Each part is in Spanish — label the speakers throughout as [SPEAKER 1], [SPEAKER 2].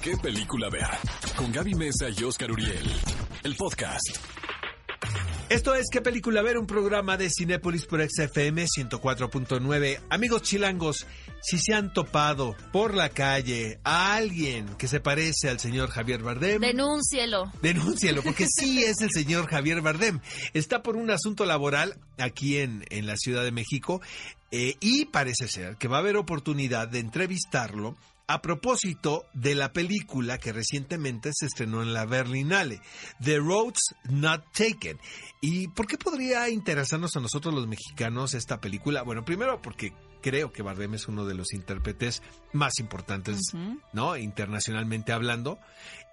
[SPEAKER 1] qué película ver. Con Gaby Mesa y Oscar Uriel. El podcast.
[SPEAKER 2] Esto es ¿Qué película ver? Un programa de Cinépolis por XFM 104.9. Amigos chilangos, si se han topado por la calle a alguien que se parece al señor Javier Bardem...
[SPEAKER 3] Denúncielo.
[SPEAKER 2] Denúncielo, porque sí es el señor Javier Bardem. Está por un asunto laboral aquí en, en la Ciudad de México eh, y parece ser que va a haber oportunidad de entrevistarlo a propósito de la película que recientemente se estrenó en la Berlinale, The Roads Not Taken. ¿Y por qué podría interesarnos a nosotros los mexicanos esta película? Bueno, primero porque creo que Bardem es uno de los intérpretes más importantes, ¿no? Internacionalmente hablando.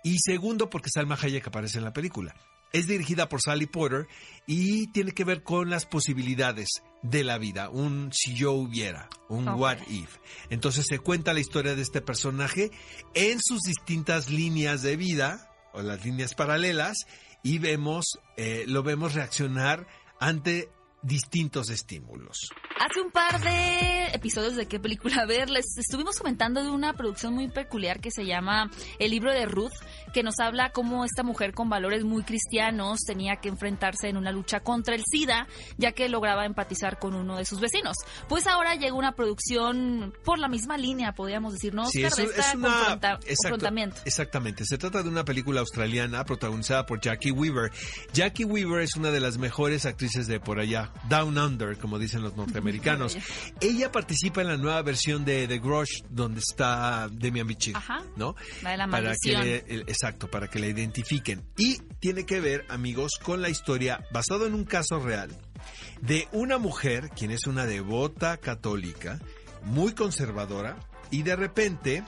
[SPEAKER 2] Y segundo porque Salma Hayek aparece en la película. Es dirigida por Sally Porter y tiene que ver con las posibilidades de la vida, un si yo hubiera, un what if. Entonces se cuenta la historia de este personaje en sus distintas líneas de vida o las líneas paralelas y vemos, eh, lo vemos reaccionar ante distintos estímulos.
[SPEAKER 3] Hace un par de episodios de qué película ver, les estuvimos comentando de una producción muy peculiar que se llama El libro de Ruth, que nos habla cómo esta mujer con valores muy cristianos tenía que enfrentarse en una lucha contra el SIDA, ya que lograba empatizar con uno de sus vecinos. Pues ahora llega una producción por la misma línea, podríamos decir, ¿no?
[SPEAKER 2] Sí,
[SPEAKER 3] Oscar,
[SPEAKER 2] es,
[SPEAKER 3] de esta
[SPEAKER 2] es una
[SPEAKER 3] confronta-
[SPEAKER 2] exacto,
[SPEAKER 3] confrontamiento.
[SPEAKER 2] Exactamente, se trata de una película australiana protagonizada por Jackie Weaver. Jackie Weaver es una de las mejores actrices de por allá, Down Under, como dicen los norteamericanos. Ella participa en la nueva versión de The Grudge, donde está Demian Bichir,
[SPEAKER 3] Ajá.
[SPEAKER 2] ¿no?
[SPEAKER 3] La de la
[SPEAKER 2] para que
[SPEAKER 3] maldición.
[SPEAKER 2] le- el- exacto, para que la identifiquen. Y tiene que ver, amigos, con la historia basado en un caso real de una mujer, quien es una devota católica, muy conservadora, y de repente,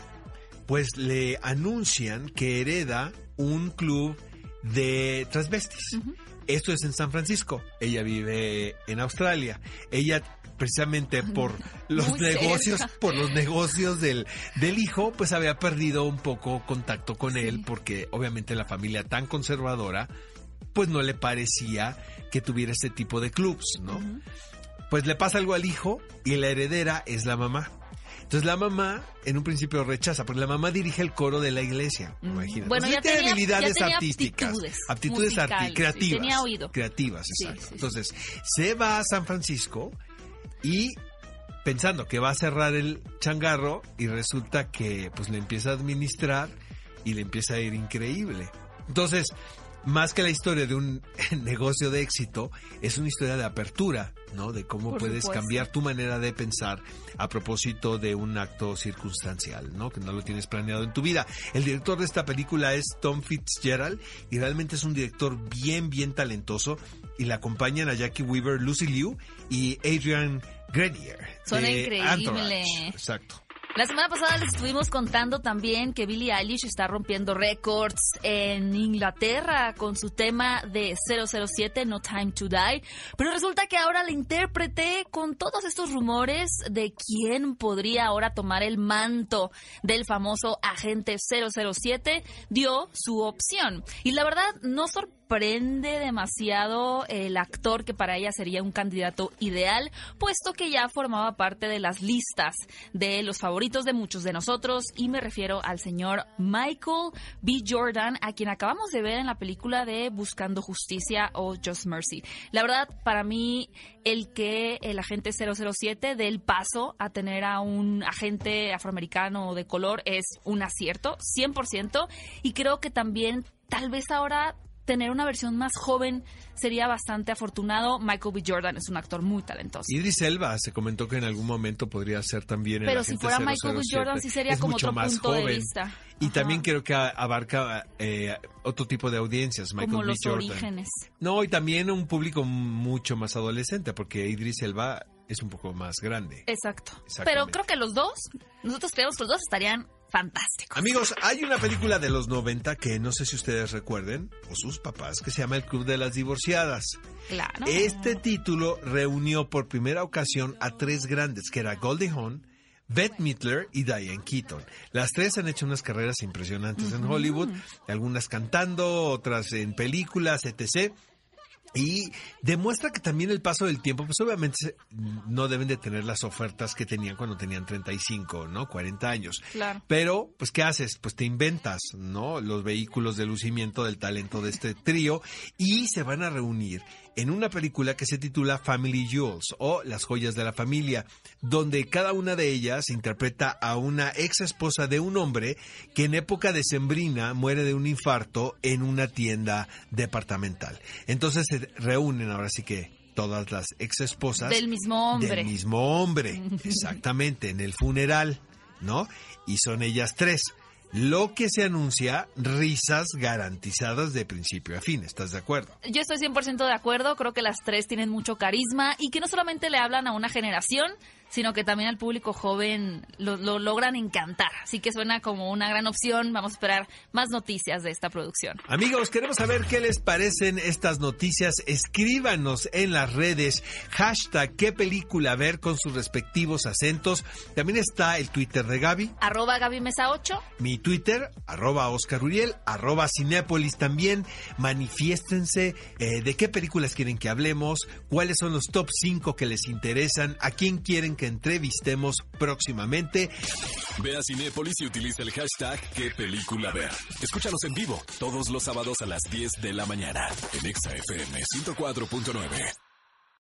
[SPEAKER 2] pues le anuncian que hereda un club de transvestis. Esto es en San Francisco. Ella vive en Australia. Ella precisamente por los
[SPEAKER 3] Muy
[SPEAKER 2] negocios,
[SPEAKER 3] cerca.
[SPEAKER 2] por los negocios del, del hijo, pues había perdido un poco contacto con él, porque obviamente la familia tan conservadora, pues no le parecía que tuviera este tipo de clubs, ¿no? Pues le pasa algo al hijo y la heredera es la mamá. Entonces la mamá en un principio rechaza, porque la mamá dirige el coro de la iglesia, imagínate.
[SPEAKER 3] Bueno, ya
[SPEAKER 2] tiene
[SPEAKER 3] tenía-
[SPEAKER 2] habilidades
[SPEAKER 3] ya tenía
[SPEAKER 2] artísticas,
[SPEAKER 3] aptitudes
[SPEAKER 2] aptitudes
[SPEAKER 3] musicales,
[SPEAKER 2] creativas,
[SPEAKER 3] tenía oído.
[SPEAKER 2] creativas,
[SPEAKER 3] Sí,
[SPEAKER 2] exacto.
[SPEAKER 3] sí, sí.
[SPEAKER 2] Entonces se va a San Francisco y pensando que va a cerrar el changarro y resulta que pues le empieza a administrar y le empieza a ir increíble. Entonces, más que la historia de un negocio de éxito, es una historia de apertura, ¿no? De cómo
[SPEAKER 3] Por
[SPEAKER 2] puedes
[SPEAKER 3] supuesto.
[SPEAKER 2] cambiar tu manera de pensar a propósito de un acto circunstancial, ¿no? Que no lo tienes planeado en tu vida. El director de esta película es Tom Fitzgerald y realmente es un director bien, bien talentoso y le acompañan a Jackie Weaver, Lucy Liu y Adrian Grenier.
[SPEAKER 3] Suena
[SPEAKER 2] de
[SPEAKER 3] increíble.
[SPEAKER 2] Anchorage. Exacto.
[SPEAKER 3] La semana pasada les estuvimos contando también que Billie Eilish está rompiendo récords en Inglaterra con su tema de 007, No Time to Die. Pero resulta que ahora la intérprete, con todos estos rumores de quién podría ahora tomar el manto del famoso agente 007, dio su opción. Y la verdad, no sorprende demasiado el actor que para ella sería un candidato ideal, puesto que ya formaba parte de las listas de los favoritos de muchos de nosotros y me refiero al señor Michael B. Jordan, a quien acabamos de ver en la película de Buscando Justicia o Just Mercy. La verdad, para mí, el que el agente 007 dé el paso a tener a un agente afroamericano de color es un acierto, 100%, y creo que también tal vez ahora tener una versión más joven sería bastante afortunado. Michael B. Jordan es un actor muy talentoso.
[SPEAKER 2] Idris Elba se comentó que en algún momento podría ser también el
[SPEAKER 3] Pero si fuera Michael B.
[SPEAKER 2] 007.
[SPEAKER 3] Jordan, sí sería
[SPEAKER 2] Es
[SPEAKER 3] como
[SPEAKER 2] mucho
[SPEAKER 3] otro
[SPEAKER 2] más
[SPEAKER 3] punto de
[SPEAKER 2] joven.
[SPEAKER 3] vista.
[SPEAKER 2] Y
[SPEAKER 3] Ajá.
[SPEAKER 2] también creo que abarca eh, otro tipo de audiencias, Michael
[SPEAKER 3] como
[SPEAKER 2] B.
[SPEAKER 3] los
[SPEAKER 2] Jordan.
[SPEAKER 3] orígenes.
[SPEAKER 2] No, y también un público mucho más adolescente, porque Idris Elba es un poco más grande.
[SPEAKER 3] Exacto. Pero creo que los dos, nosotros creemos que los dos estarían fantásticos.
[SPEAKER 2] Amigos, hay una película de los 90 que no sé si ustedes recuerden, o sus papás, que se llama El Club de las Divorciadas.
[SPEAKER 3] Claro.
[SPEAKER 2] Este título reunió por primera ocasión a tres grandes, que era Goldie Hawn, Bette Midler y Diane Keaton. Las tres han hecho unas carreras impresionantes en Hollywood, algunas cantando, otras en películas, etc. Y demuestra que también el paso del tiempo, pues obviamente no deben de tener las ofertas que tenían cuando tenían 35, ¿no? 40 años.
[SPEAKER 3] Claro.
[SPEAKER 2] Pero, pues, ¿qué haces? Pues te inventas, ¿no? Los vehículos de lucimiento del talento de este trío y se van a reunir en una película que se titula Family Jewels o Las joyas de la familia, donde cada una de ellas interpreta a una ex esposa de un hombre que en época decembrina muere de un infarto en una tienda departamental. Entonces se reúnen ahora sí que todas las ex esposas
[SPEAKER 3] del mismo hombre.
[SPEAKER 2] Del mismo hombre, exactamente, en el funeral, ¿no? Y son ellas tres. Lo que se anuncia, risas garantizadas de principio a fin. ¿Estás de acuerdo?
[SPEAKER 3] Yo estoy 100% de acuerdo. Creo que las tres tienen mucho carisma y que no solamente le hablan a una generación, sino que también al público joven lo, logran encantar. Así que suena como una gran opción. Vamos a esperar más noticias de esta producción.
[SPEAKER 2] Amigos, queremos saber qué les parecen estas noticias. Escríbanos en las redes hashtag qué película ver con sus respectivos acentos. También está el Twitter de Gaby.
[SPEAKER 3] Arroba Gaby Mesa 8.
[SPEAKER 2] Mi Twitter, arroba Oscar Uriel, arroba Cinépolis también. Manifiéstense eh, de qué películas quieren que hablemos, cuáles son los top 5 que les interesan, a quién quieren que entrevistemos próximamente.
[SPEAKER 1] Ve a Cinépolis y utiliza el hashtag qué película ver. Escúchanos en vivo todos los sábados a las 10 de la mañana en ExaFM 104.9.